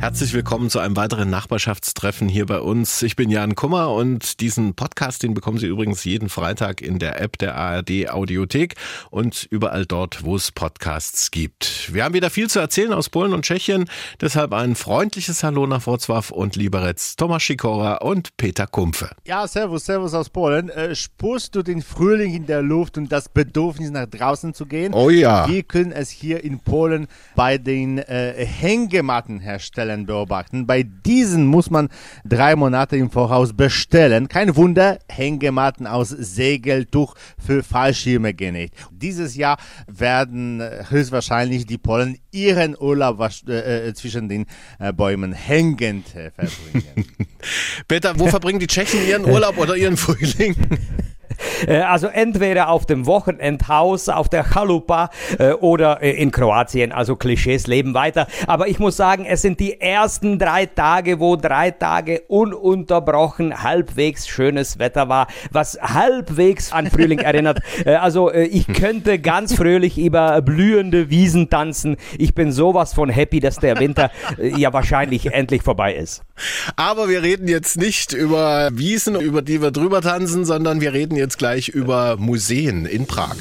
Herzlich willkommen zu einem weiteren Nachbarschaftstreffen hier bei uns. Ich bin Jan Kummer und diesen Podcast, den bekommen Sie übrigens jeden Freitag in der App der ARD Audiothek und überall dort, wo es Podcasts gibt. Wir haben wieder viel zu erzählen aus Polen und Tschechien, deshalb ein freundliches Hallo nach Wrocław und Liberec, Tomasz Sikora und Peter Kumpfe. Ja, servus, servus aus Polen. Äh, spürst du den Frühling in der Luft und das Bedürfnis nach draußen zu gehen? Oh ja. Wir können es hier in Polen bei den äh, Hängemattenherstellern Zahlen beobachten. Bei diesen muss man drei Monate im Voraus bestellen. Kein Wunder, Hängematten aus Segeltuch für Fallschirme genäht. Dieses Jahr werden höchstwahrscheinlich die Polen ihren Urlaub äh, äh, zwischen den äh, Bäumen hängend äh, verbringen. Peter, wo verbringen die Tschechen ihren Urlaub oder ihren Frühling? Äh, also entweder auf dem Wochenendhaus, auf der Chalupa äh, oder äh, in Kroatien. Also Klischees leben weiter. Aber ich muss sagen, es sind die ersten drei Tage, wo drei Tage ununterbrochen halbwegs schönes Wetter war, was halbwegs an Frühling erinnert. Also ich könnte ganz fröhlich über blühende Wiesen tanzen. Ich bin sowas von happy, dass der Winter ja wahrscheinlich endlich vorbei ist. Aber wir reden jetzt nicht über Wiesen, über die wir drüber tanzen, sondern wir reden jetzt gleich über Museen in Prag.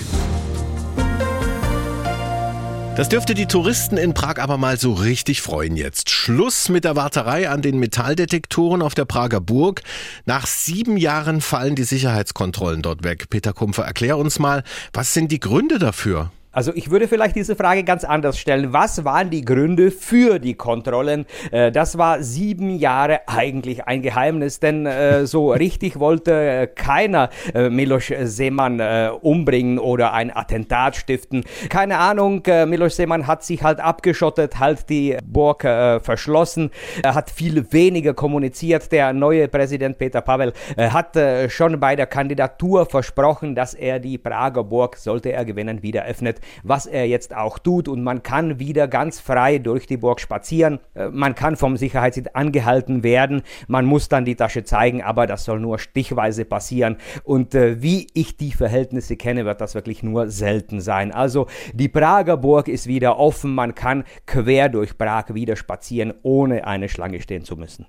Das dürfte die Touristen in Prag aber mal so richtig freuen jetzt. Schluss mit der Warterei an den Metalldetektoren auf der Prager Burg. Nach sieben Jahren fallen die Sicherheitskontrollen dort weg. Peter Kumpfer, erklär uns mal, was sind die Gründe dafür? Also ich würde vielleicht diese Frage ganz anders stellen. Was waren die Gründe für die Kontrollen? Äh, das war sieben Jahre eigentlich ein Geheimnis, denn äh, so richtig wollte äh, keiner Milos Seemann umbringen oder ein Attentat stiften. Keine Ahnung, Milos Seemann hat sich halt abgeschottet, halt die Burg verschlossen, er hat viel weniger kommuniziert. Der neue Präsident Peter Pavel hat schon bei der Kandidatur versprochen, dass er die Prager Burg, sollte er gewinnen, wieder öffnet was er jetzt auch tut und man kann wieder ganz frei durch die Burg spazieren. Äh, man kann vom Sicherheitsdienst angehalten werden, man muss dann die Tasche zeigen, aber das soll nur stichweise passieren und äh, wie ich die Verhältnisse kenne, wird das wirklich nur selten sein. Also die Prager Burg ist wieder offen, man kann quer durch Prag wieder spazieren, ohne eine Schlange stehen zu müssen.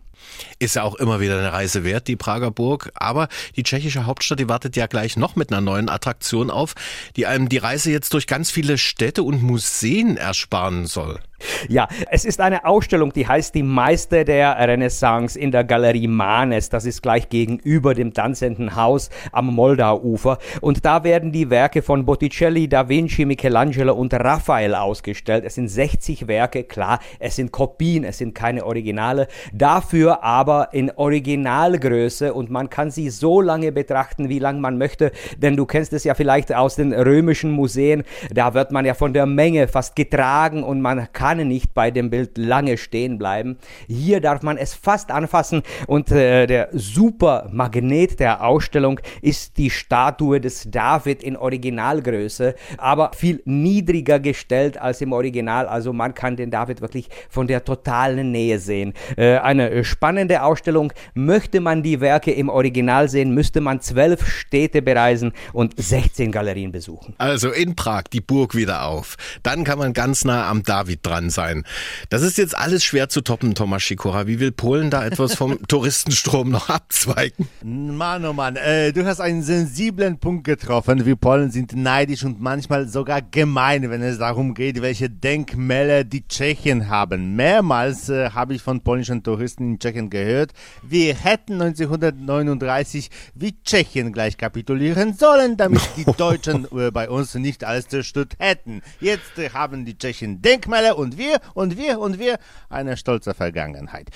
Ist ja auch immer wieder eine Reise wert, die Prager Burg. Aber die tschechische Hauptstadt, die wartet ja gleich noch mit einer neuen Attraktion auf, die einem die Reise jetzt durch ganz viele Städte und Museen ersparen soll. Ja, es ist eine Ausstellung, die heißt Die Meister der Renaissance in der Galerie Manes. Das ist gleich gegenüber dem tanzenden Haus am Moldauufer. Und da werden die Werke von Botticelli, Da Vinci, Michelangelo und Raphael ausgestellt. Es sind 60 Werke, klar, es sind Kopien, es sind keine Originale. Dafür aber in Originalgröße und man kann sie so lange betrachten, wie lange man möchte. Denn du kennst es ja vielleicht aus den römischen Museen. Da wird man ja von der Menge fast getragen und man kann kann nicht bei dem Bild lange stehen bleiben. Hier darf man es fast anfassen und äh, der super Magnet der Ausstellung ist die Statue des David in Originalgröße, aber viel niedriger gestellt als im Original. Also man kann den David wirklich von der totalen Nähe sehen. Äh, eine spannende Ausstellung. Möchte man die Werke im Original sehen, müsste man zwölf Städte bereisen und 16 Galerien besuchen. Also in Prag die Burg wieder auf. Dann kann man ganz nah am David dran dran sein. Das ist jetzt alles schwer zu toppen, Thomas Schikora. Wie will Polen da etwas vom Touristenstrom noch abzweigen? Mann, oh Mann, äh, du hast einen sensiblen Punkt getroffen. Wir Polen sind neidisch und manchmal sogar gemein, wenn es darum geht, welche Denkmäler die Tschechen haben. Mehrmals äh, habe ich von polnischen Touristen in Tschechien gehört, wir hätten 1939 wie Tschechien gleich kapitulieren sollen, damit die Deutschen äh, bei uns nicht alles zerstört hätten. Jetzt äh, haben die Tschechen Denkmäler und wir und wir und wir eine stolze Vergangenheit.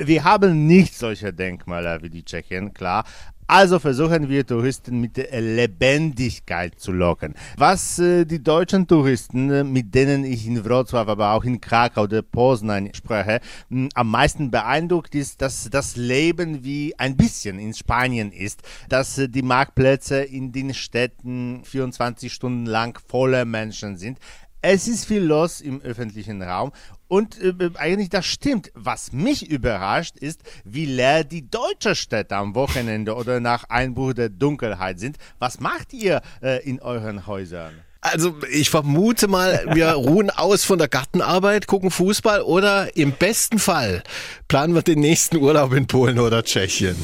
Wir haben nicht solche Denkmäler wie die Tschechien, klar, also versuchen wir Touristen mit Lebendigkeit zu locken. Was äh, die deutschen Touristen, äh, mit denen ich in Wrocław, aber auch in Krakau oder Poznań spreche, am meisten beeindruckt ist, dass das Leben wie ein bisschen in Spanien ist, dass äh, die Marktplätze in den Städten 24 Stunden lang voller Menschen sind. Es ist viel los im öffentlichen Raum Und äh, eigentlich das stimmt. Was mich überrascht ist, wie leer die deutschen Städte am Wochenende oder nach Einbruch der Dunkelheit sind. Was macht ihr äh, in euren Häusern? Also ich vermute mal, wir ruhen aus von der Gartenarbeit, gucken Fußball oder im besten Fall planen wir den nächsten Urlaub in Polen oder Tschechien.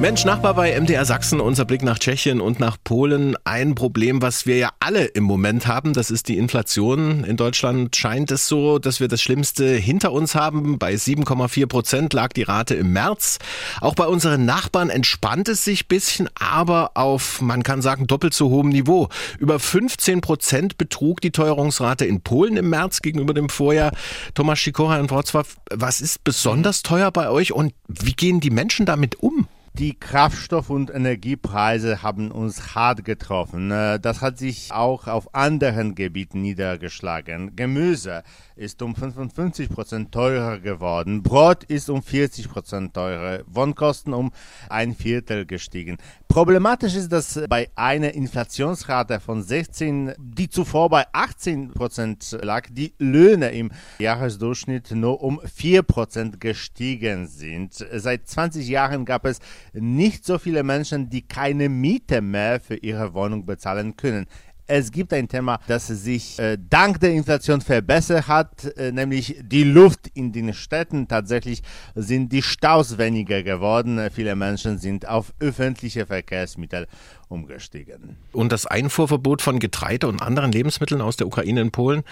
Mensch, Nachbar bei MDR Sachsen, unser Blick nach Tschechien und nach Polen. Ein Problem, was wir ja alle im Moment haben, das ist die Inflation. In Deutschland scheint es so, dass wir das Schlimmste hinter uns haben. Bei 7,4 Prozent lag die Rate im März. Auch bei unseren Nachbarn entspannt es sich bisschen, aber auf, man kann sagen, doppelt so hohem Niveau. Über 15 Prozent betrug die Teuerungsrate in Polen im März gegenüber dem Vorjahr. Thomas Sikora in Wrocław, was ist besonders teuer bei euch und wie gehen die Menschen damit um? Die Kraftstoff- und Energiepreise haben uns hart getroffen. Äh, das hat sich auch auf anderen Gebieten niedergeschlagen. Gemüse ist um 55 Prozent teurer geworden. Brot ist um 40 Prozent teurer. Wohnkosten um ein Viertel gestiegen. Problematisch ist, dass bei einer Inflationsrate von 16, die zuvor bei 18 Prozent lag, die Löhne im Jahresdurchschnitt nur um 4 Prozent gestiegen sind. Seit 20 Jahren gab es nicht so viele Menschen, die keine Miete mehr für ihre Wohnung bezahlen können. Es gibt ein Thema, das sich äh, dank der Inflation verbessert hat, äh, nämlich die Luft in den Städten. Tatsächlich sind die Staus weniger geworden. Viele Menschen sind auf öffentliche Verkehrsmittel umgestiegen. Und das Einfuhrverbot von Getreide und anderen Lebensmitteln aus der Ukraine in Polen,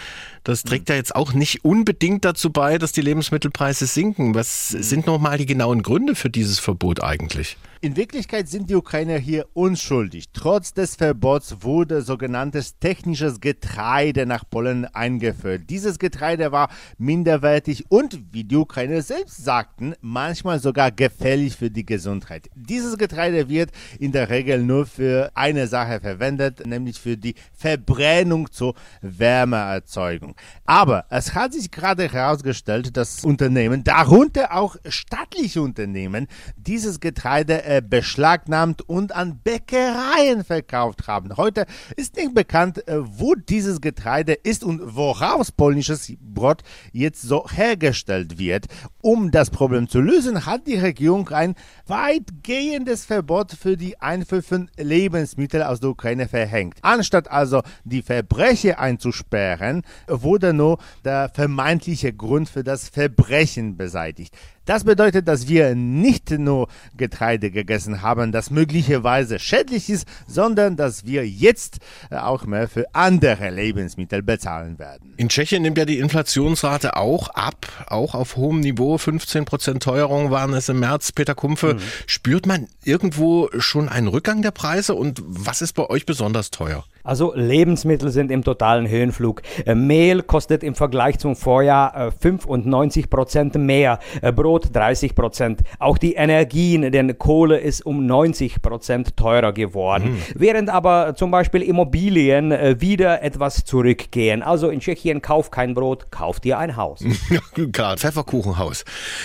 das trägt ja jetzt auch nicht unbedingt dazu bei, dass die Lebensmittelpreise sinken. Was sind nochmal die genauen Gründe für dieses Verbot eigentlich? In Wirklichkeit sind die Ukrainer hier unschuldig. Trotz des Verbots wurde sogenanntes technisches Getreide nach Polen eingeführt. Dieses Getreide war minderwertig und, wie die Ukrainer selbst sagten, manchmal sogar gefährlich für die Gesundheit. Dieses Getreide wird in der Regel nur für eine Sache verwendet, nämlich für die Verbrennung zur Wärmeerzeugung. Aber es hat sich gerade herausgestellt, dass Unternehmen, darunter auch staatliche Unternehmen, dieses Getreide äh, beschlagnahmt und an Bäckereien verkauft haben. Heute ist nicht bekannt, äh, wo dieses Getreide ist und woraus polnisches Brot jetzt so hergestellt wird. Um das Problem zu lösen, hat die Regierung ein weitgehendes Verbot für die Einfuhr von Lebensmittel aus der Ukraine verhängt. Anstatt also die Verbrecher einzusperren, wurde nur der vermeintliche Grund für das Verbrechen beseitigt. Das bedeutet, dass wir nicht nur Getreide gegessen haben, das möglicherweise schädlich ist, sondern dass wir jetzt äh, auch mehr für andere Lebensmittel bezahlen werden. In Tschechien nimmt ja die Inflationsrate auch ab, auch auf hohem Niveau. 15 Prozent Teuerung waren es im März. Peter Kumpfe, mhm. spürt man irgendwo schon einen Rückgang der Preise und was ist bei euch besonders teuer? Also Lebensmittel sind im totalen Höhenflug. Äh, Mehl kostet im Vergleich zum Vorjahr 95 äh, Prozent mehr, äh, Brot 30 Prozent. Auch die Energien, denn Kohle ist um 90 Prozent teurer geworden. Mhm. Während aber zum Beispiel Immobilien wieder etwas zurückgehen. Also in Tschechien kauf kein Brot, kauf dir ein Haus. Gerade Pfefferkuchenhaus.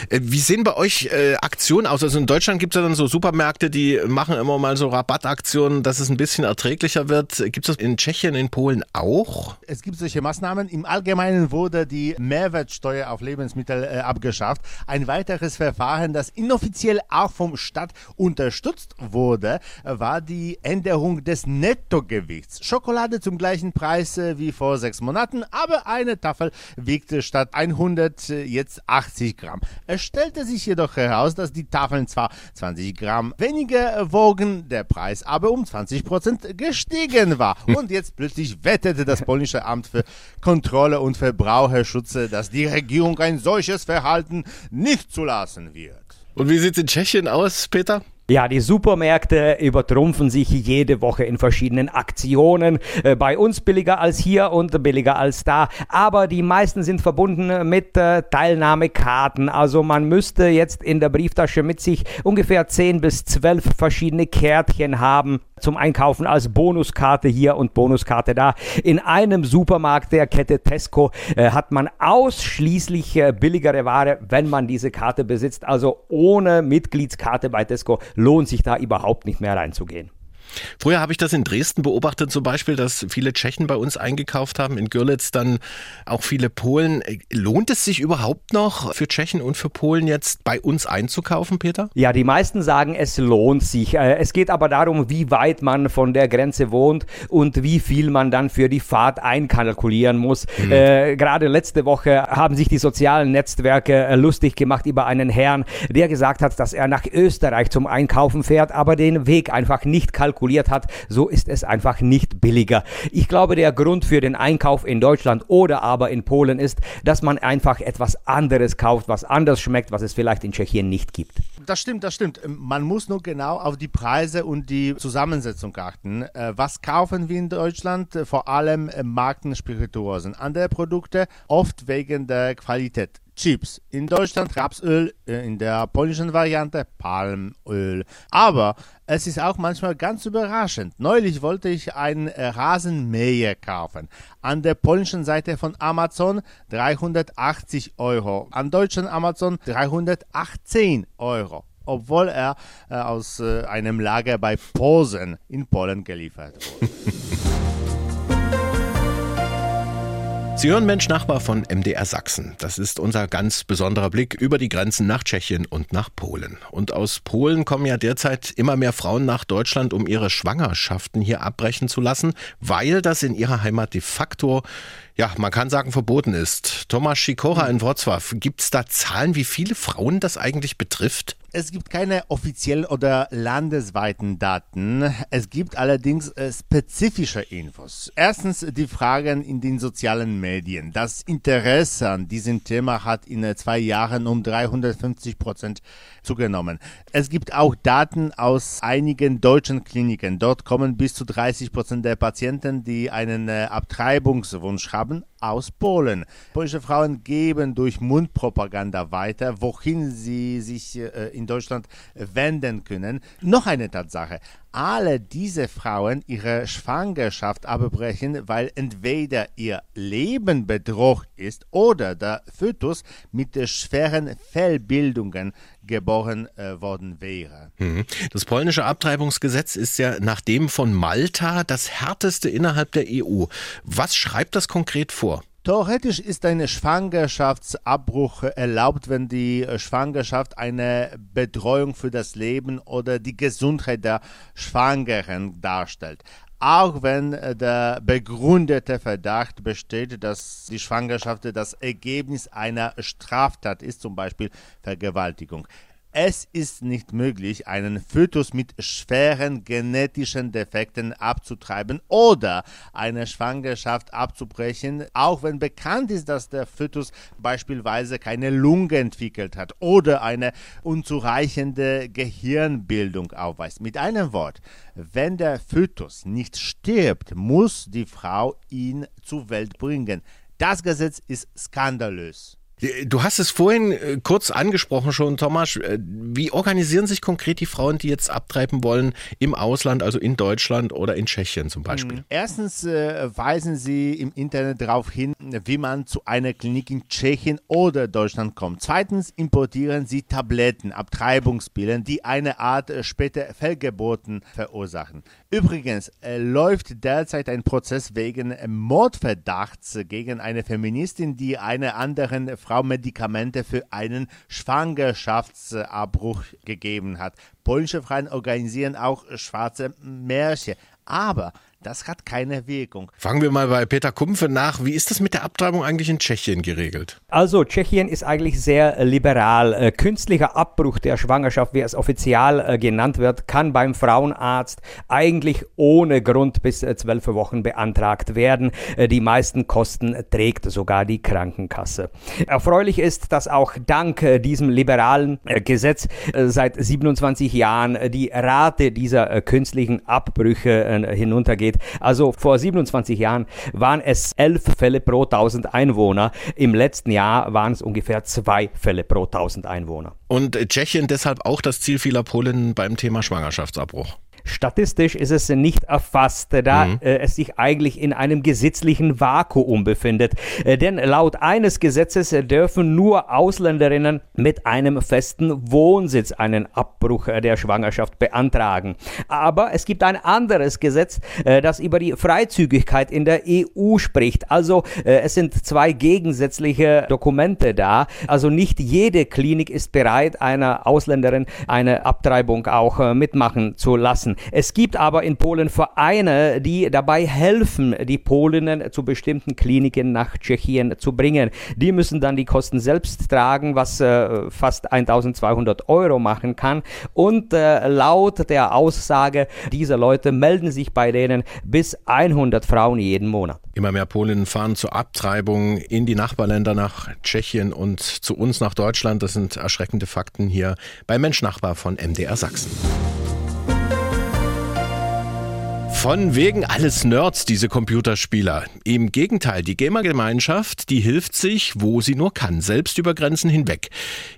Wie sehen bei euch Aktionen aus? Also in Deutschland gibt es ja dann so Supermärkte, die machen immer mal so Rabattaktionen, dass es ein bisschen erträglicher wird. Gibt es das in Tschechien, in Polen auch? Es gibt solche Maßnahmen. Im Allgemeinen wurde die Mehrwertsteuer auf Lebensmittel äh, abgeschafft. Ein weiteres Verfahren, das inoffiziell auch vom Staat unterstützt wurde, war die Änderung des Nettogewichts. Schokolade zum gleichen Preis äh, wie vor sechs Monaten, aber eine Tafel wiegte statt 100 äh, jetzt 80 Gramm. Es stellte sich jedoch heraus, dass die Tafeln zwar 20 Gramm weniger wogen, der Preis aber um 20 Prozent gestiegen war. Und jetzt plötzlich wettete das polnische Amt für Kontrolle und Verbraucherschutz, dass die Regierung ein solches Verhalten nicht zulassen wird. Und wie sieht es in Tschechien aus, Peter? Ja, die Supermärkte übertrumpfen sich jede Woche in verschiedenen Aktionen. Äh, bei uns billiger als hier und billiger als da. Aber die meisten sind verbunden mit äh, Teilnahmekarten. Also man müsste jetzt in der Brieftasche mit sich ungefähr 10 bis 12 verschiedene Kärtchen haben zum Einkaufen als Bonuskarte hier und Bonuskarte da. In einem Supermarkt der Kette Tesco äh, hat man ausschließlich billigere Ware, wenn man diese Karte besitzt. Also ohne Mitgliedskarte bei Tesco lohnt sich da überhaupt nicht mehr reinzugehen. Früher habe ich das in Dresden beobachtet, zum Beispiel, dass viele Tschechen bei uns eingekauft haben, in Görlitz dann auch viele Polen. Lohnt es sich überhaupt noch für Tschechen und für Polen jetzt bei uns einzukaufen, Peter? Ja, die meisten sagen, es lohnt sich. Äh, es geht aber darum, wie weit man von der Grenze wohnt und wie viel man dann für die Fahrt einkalkulieren muss. Mhm. Äh, gerade letzte Woche haben sich die sozialen Netzwerke äh, lustig gemacht über einen Herrn, der gesagt hat, dass er nach Österreich zum Einkaufen fährt, aber den Weg einfach nicht kalkuliert hat. So ist es einfach nicht billiger. Ich glaube, der Grund für den Einkauf in Deutschland oder aber in Polen ist, dass man einfach etwas anderes kauft, was anders schmeckt, was es vielleicht in Tschechien nicht gibt. Das stimmt, das stimmt. Man muss nur genau auf die Preise und die Zusammensetzung achten. Äh, was kaufen wir in Deutschland? Vor allem Markenspirituosen. Andere Produkte, oft wegen der Qualität. Chips. In Deutschland Rapsöl, äh, in der polnischen Variante Palmöl. Aber es ist auch manchmal ganz überraschend. Neulich wollte ich einen Rasenmäher kaufen. An der polnischen Seite von Amazon 380 Euro. An deutschen Amazon 318 Euro obwohl er äh, aus äh, einem Lager bei Posen in Polen geliefert wurde. Sie hören Mensch Nachbar von MDR Sachsen. Das ist unser ganz besonderer Blick über die Grenzen nach Tschechien und nach Polen. Und aus Polen kommen ja derzeit immer mehr Frauen nach Deutschland, um ihre Schwangerschaften hier abbrechen zu lassen, weil das in ihrer Heimat de facto ja, man kann sagen, verboten ist. Thomas Schikora in Wrocław, gibt es da Zahlen, wie viele Frauen das eigentlich betrifft? Es gibt keine offiziellen oder landesweiten Daten. Es gibt allerdings äh, spezifische Infos. Erstens die Fragen in den sozialen Medien. Das Interesse an diesem Thema hat in äh, zwei Jahren um 350 Prozent zugenommen. Es gibt auch Daten aus einigen deutschen Kliniken. Dort kommen bis zu 30 Prozent der Patienten, die einen äh, Abtreibungswunsch haben, aus Polen. Polnische Frauen geben durch Mundpropaganda weiter, wohin sie sich äh, in Deutschland wenden können. Noch eine Tatsache. Alle diese Frauen ihre Schwangerschaft abbrechen, weil entweder ihr Leben bedroht ist oder der Fötus mit schweren Fehlbildungen geboren äh, worden wäre. Mhm. Das polnische Abtreibungsgesetz ist ja nach dem von Malta das härteste innerhalb der EU. Was schreibt das konkret vor? Theoretisch ist ein Schwangerschaftsabbruch erlaubt, wenn die Schwangerschaft eine Betreuung für das Leben oder die Gesundheit der Schwangeren darstellt. Auch wenn der begründete Verdacht besteht, dass die Schwangerschaft das Ergebnis einer Straftat ist, zum Beispiel Vergewaltigung. Es ist nicht möglich, einen Fötus mit schweren genetischen Defekten abzutreiben oder eine Schwangerschaft abzubrechen, auch wenn bekannt ist, dass der Fötus beispielsweise keine Lunge entwickelt hat oder eine unzureichende Gehirnbildung aufweist. Mit einem Wort, wenn der Fötus nicht stirbt, muss die Frau ihn zur Welt bringen. Das Gesetz ist skandalös. Du hast es vorhin äh, kurz angesprochen schon, Thomas. Äh, wie organisieren sich konkret die Frauen, die jetzt abtreiben wollen im Ausland, also in Deutschland oder in Tschechien zum Beispiel? Hm, erstens äh, weisen sie im Internet darauf hin, wie man zu einer Klinik in Tschechien oder Deutschland kommt. Zweitens importieren sie Tabletten, Abtreibungspillen, die eine Art äh, später Fehlgeburten verursachen. Übrigens äh, läuft derzeit ein Prozess wegen Mordverdachts gegen eine Feministin, die einer anderen Frau Frau Medikamente für einen Schwangerschaftsabbruch gegeben hat. Polnische Frauen organisieren auch schwarze Märsche. Aber das hat keine Wirkung. Fangen wir mal bei Peter Kumpfe nach. Wie ist das mit der Abtreibung eigentlich in Tschechien geregelt? Also, Tschechien ist eigentlich sehr liberal. Äh, künstlicher Abbruch der Schwangerschaft, wie es offiziell äh, genannt wird, kann beim Frauenarzt eigentlich ohne Grund bis äh, zwölf Wochen beantragt werden. Die meisten Kosten trägt sogar die Krankenkasse. Erfreulich ist, dass auch dank diesem liberalen Gesetz seit 27 Jahren die Rate dieser künstlichen Abbrüche hinuntergeht geht. Also vor 27 Jahren waren es elf Fälle pro 1000 Einwohner. Im letzten Jahr waren es ungefähr zwei Fälle pro 1000 Einwohner. Und Tschechien deshalb auch das Ziel vieler Polen beim Thema Schwangerschaftsabbruch. Statistisch ist es nicht erfasst, da mhm. äh, es sich eigentlich in einem gesetzlichen Vakuum befindet. Äh, denn laut eines Gesetzes dürfen nur Ausländerinnen mit einem festen Wohnsitz einen Abbruch äh, der Schwangerschaft beantragen. Aber es gibt ein anderes Gesetz, äh, das über die Freizügigkeit in der EU spricht. Also äh, es sind zwei gegensätzliche Dokumente da. Also nicht jede Klinik ist bereit, einer Ausländerin eine Abtreibung auch mitmachen zu lassen. Es gibt aber in Polen Vereine, die dabei helfen, die Polinnen zu bestimmten Kliniken nach Tschechien zu bringen. Die müssen dann die Kosten selbst tragen, was äh, fast 1200 Euro machen kann. Und äh, laut der Aussage dieser Leute melden sich bei denen bis 100 Frauen jeden Monat. Immer mehr Polinnen fahren zur Abtreibung in die Nachbarländer nach Tschechien und zu uns nach Deutschland. Das sind erschreckende Fakten hier bei Mensch Nachbar von MDR Sachsen. Von wegen alles Nerds, diese Computerspieler. Im Gegenteil, die Gamer-Gemeinschaft, die hilft sich, wo sie nur kann, selbst über Grenzen hinweg.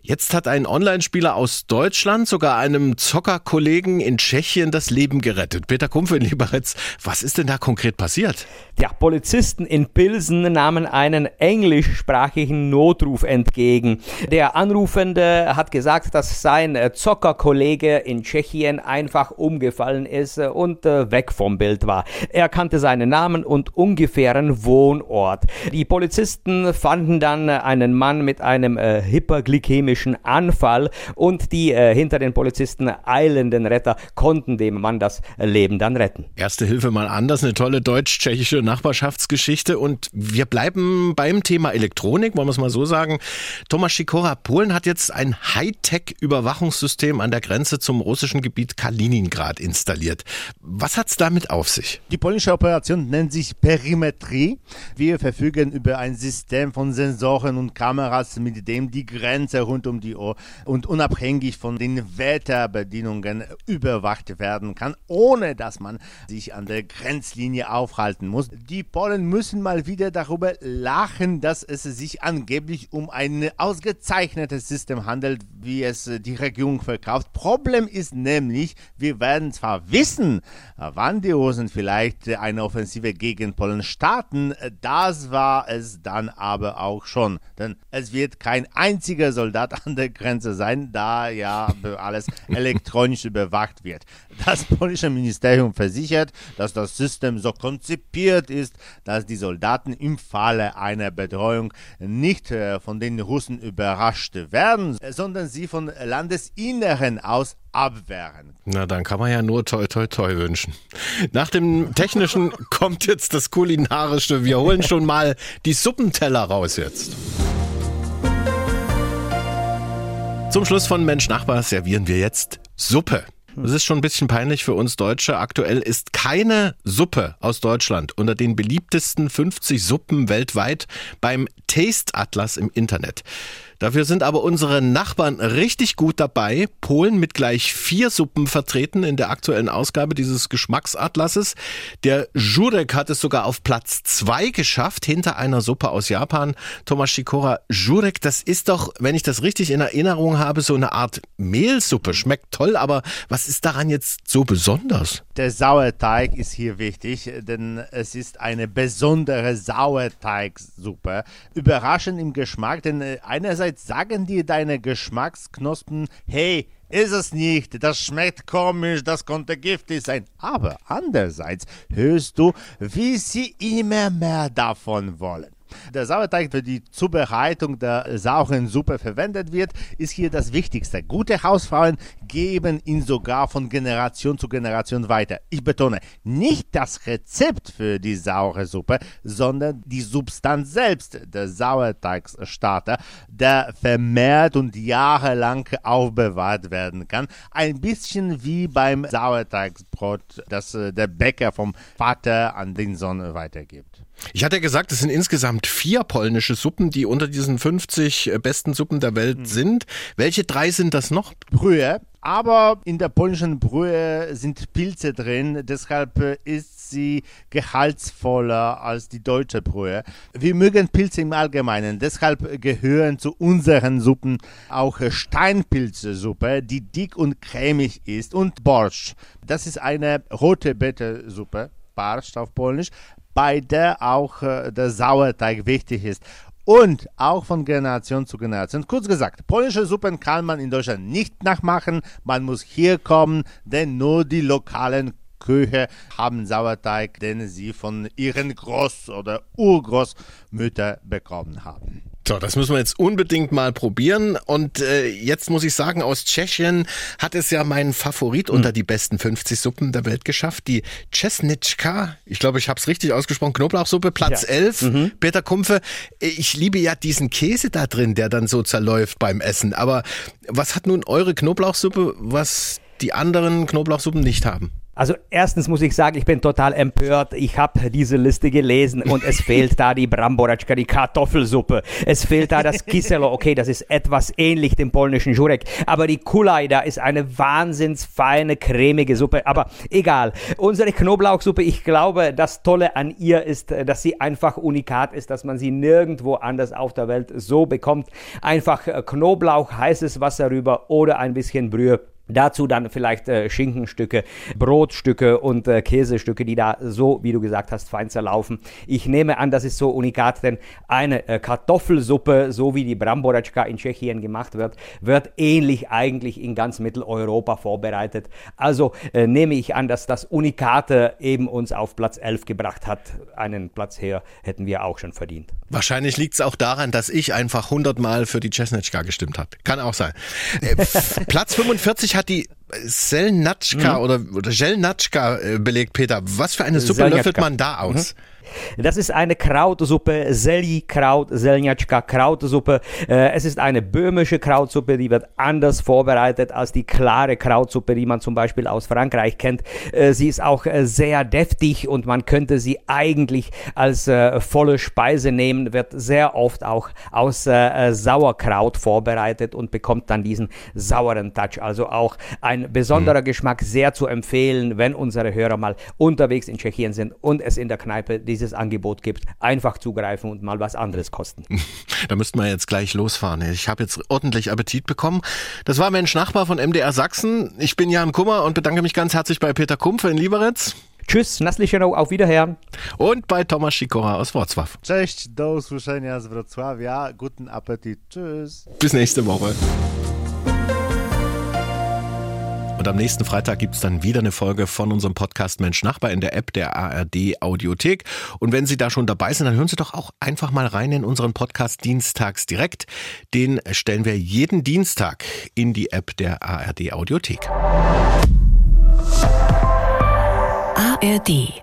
Jetzt hat ein Online-Spieler aus Deutschland sogar einem Zockerkollegen in Tschechien das Leben gerettet. Peter Kumpf in Liberec, was ist denn da konkret passiert? Ja, Polizisten in Pilsen nahmen einen englischsprachigen Notruf entgegen. Der Anrufende hat gesagt, dass sein Zockerkollege in Tschechien einfach umgefallen ist und äh, weg vom Bild war. Er kannte seinen Namen und ungefähren Wohnort. Die Polizisten fanden dann einen Mann mit einem äh, hyperglykämischen Anfall und die äh, hinter den Polizisten eilenden Retter konnten dem Mann das Leben dann retten. Erste Hilfe mal anders, eine tolle deutsch-tschechische Nachbarschaftsgeschichte und wir bleiben beim Thema Elektronik, wollen wir es mal so sagen. Thomas Schikora, Polen hat jetzt ein Hightech-Überwachungssystem an der Grenze zum russischen Gebiet Kaliningrad installiert. Was hat's damit damit auf sich? Die polnische Operation nennt sich Perimetrie. Wir verfügen über ein System von Sensoren und Kameras, mit dem die Grenze rund um die Uhr und unabhängig von den Wetterbedingungen überwacht werden kann, ohne dass man sich an der Grenzlinie aufhalten muss. Die Polen müssen mal wieder darüber lachen, dass es sich angeblich um ein ausgezeichnetes System handelt, wie es die Regierung verkauft. Problem ist nämlich, wir werden zwar wissen, wann die Russen vielleicht eine Offensive gegen Polen starten. Das war es dann aber auch schon. Denn es wird kein einziger Soldat an der Grenze sein, da ja alles elektronisch überwacht wird. Das polnische Ministerium versichert, dass das System so konzipiert ist, dass die Soldaten im Falle einer Bedrohung nicht äh, von den Russen überrascht werden, sondern sie von Landesinneren aus abwehren. Na, dann kann man ja nur toi toi toi wünschen. Nach dem Technischen kommt jetzt das Kulinarische. Wir holen schon mal die Suppenteller raus jetzt. Zum Schluss von Mensch Nachbar servieren wir jetzt Suppe. Es ist schon ein bisschen peinlich für uns Deutsche. Aktuell ist keine Suppe aus Deutschland unter den beliebtesten 50 Suppen weltweit beim Taste Atlas im Internet. Dafür sind aber unsere Nachbarn richtig gut dabei. Polen mit gleich vier Suppen vertreten in der aktuellen Ausgabe dieses Geschmacksatlases. Der Jurek hat es sogar auf Platz zwei geschafft, hinter einer Suppe aus Japan. Thomas Shikora, Jurek, das ist doch, wenn ich das richtig in Erinnerung habe, so eine Art Mehlsuppe. Schmeckt toll, aber was ist daran jetzt so besonders? Der Sauerteig ist hier wichtig, denn es ist eine besondere Sauerteigsuppe. Überraschend im Geschmack, denn einerseits Einerseits sagen dir deine Geschmacksknospen, hey, ist es nicht, das schmeckt komisch, das konnte giftig sein. Aber andererseits hörst du, wie sie immer mehr davon wollen. Der Sauerteig für die Zubereitung der sauren Suppe verwendet wird, ist hier das Wichtigste. Gute Hausfrauen geben ihn sogar von Generation zu Generation weiter. Ich betone, nicht das Rezept für die saure Suppe, sondern die Substanz selbst, der Sauerteigstarter, der vermehrt und jahrelang aufbewahrt werden kann. Ein bisschen wie beim Sauerteigsbrot, das äh, der Bäcker vom Vater an den Sohn weitergibt. Ich hatte gesagt, es sind insgesamt vier polnische Suppen, die unter diesen 50 äh, besten Suppen der Welt mhm. sind. Welche drei sind das noch? Brühe. Aber in der polnischen Brühe sind Pilze drin, deshalb äh, ist sie gehaltsvoller als die deutsche Brühe. Wir mögen Pilze im Allgemeinen, deshalb gehören zu unseren Suppen auch Steinpilzesuppe, die dick und cremig ist und Borscht. Das ist eine rote Beete-Suppe, Barst auf Polnisch, bei der auch äh, der Sauerteig wichtig ist und auch von Generation zu Generation. Kurz gesagt, polnische Suppen kann man in Deutschland nicht nachmachen. Man muss hier kommen, denn nur die lokalen Köche haben Sauerteig, den sie von ihren Groß- oder Urgroßmüttern bekommen haben. So, das müssen wir jetzt unbedingt mal probieren. Und äh, jetzt muss ich sagen, aus Tschechien hat es ja meinen Favorit mhm. unter die besten 50 Suppen der Welt geschafft, die Czesnitschka. Ich glaube, ich habe es richtig ausgesprochen. Knoblauchsuppe, Platz ja. 11. Mhm. Peter Kumpfe, ich liebe ja diesen Käse da drin, der dann so zerläuft beim Essen. Aber was hat nun eure Knoblauchsuppe, was die anderen Knoblauchsuppen nicht haben? Also erstens muss ich sagen, ich bin total empört. Ich habe diese Liste gelesen und es fehlt da die Bramboraczka, die Kartoffelsuppe. Es fehlt da das Kiselo. Okay, das ist etwas ähnlich dem polnischen Jurek. Aber die Kulaj, da ist eine wahnsinns feine, cremige Suppe. Aber egal. Unsere Knoblauchsuppe, ich glaube, das Tolle an ihr ist, dass sie einfach unikat ist, dass man sie nirgendwo anders auf der Welt so bekommt. Einfach Knoblauch, heißes Wasser rüber oder ein bisschen Brühe Dazu dann vielleicht äh, Schinkenstücke, Brotstücke und äh, Käsestücke, die da so, wie du gesagt hast, fein zerlaufen. Ich nehme an, das ist so unikat, denn eine äh, Kartoffelsuppe, so wie die Bramboraczka in Tschechien gemacht wird, wird ähnlich eigentlich in ganz Mitteleuropa vorbereitet. Also äh, nehme ich an, dass das Unikate eben uns auf Platz 11 gebracht hat. Einen Platz her hätten wir auch schon verdient. Wahrscheinlich liegt es auch daran, dass ich einfach 100 Mal für die Czesnetschka gestimmt habe. Kann auch sein. Äh, Platz 45 hat die Selnatschka mhm. oder, oder Gelnatschka äh, belegt, Peter. Was für eine Suppe Selnatschka. löffelt man da aus? Mhm. Das ist eine Krautsuppe, Selli-Kraut, Selnjatschka Krautsuppe. Äh, es ist eine böhmische Krautsuppe, die wird anders vorbereitet als die klare Krautsuppe, die man zum Beispiel aus Frankreich kennt. Äh, sie ist auch äh, sehr deftig und man könnte sie eigentlich als volle Speise nehmen, wird sehr oft auch aus Sauerkraut vorbereitet und bekommt dann diesen sauren Touch. Also auch ein besonderer mhm. Geschmack, sehr zu empfehlen, wenn unsere Hörer mal unterwegs in Tschechien sind und es in der Kneipe diese dieses Angebot gibt, einfach zugreifen und mal was anderes kosten. Da müssten wir jetzt gleich losfahren. Ich habe jetzt ordentlich Appetit bekommen. Das war Mensch Nachbar von MDR Sachsen. Ich bin Jan Kummer und bedanke mich ganz herzlich bei Peter Kumpfe in Lieberitz. Tschüss, Naslichero, auf Wiederhören. Und bei Thomas Sikora aus Wrocław. Cześć, do usłyszenia z Wrocławia. Guten Appetit. Tschüss. Bis nächste Woche. Und am nächsten Freitag gibt es dann wieder eine Folge von unserem Podcast Mensch Nachbar in der App der ARD Audiothek. Und wenn Sie da schon dabei sind, dann hören Sie doch auch einfach mal rein in unseren Podcast Dienstags direkt. Den stellen wir jeden Dienstag in die App der ARD Audiothek. ARD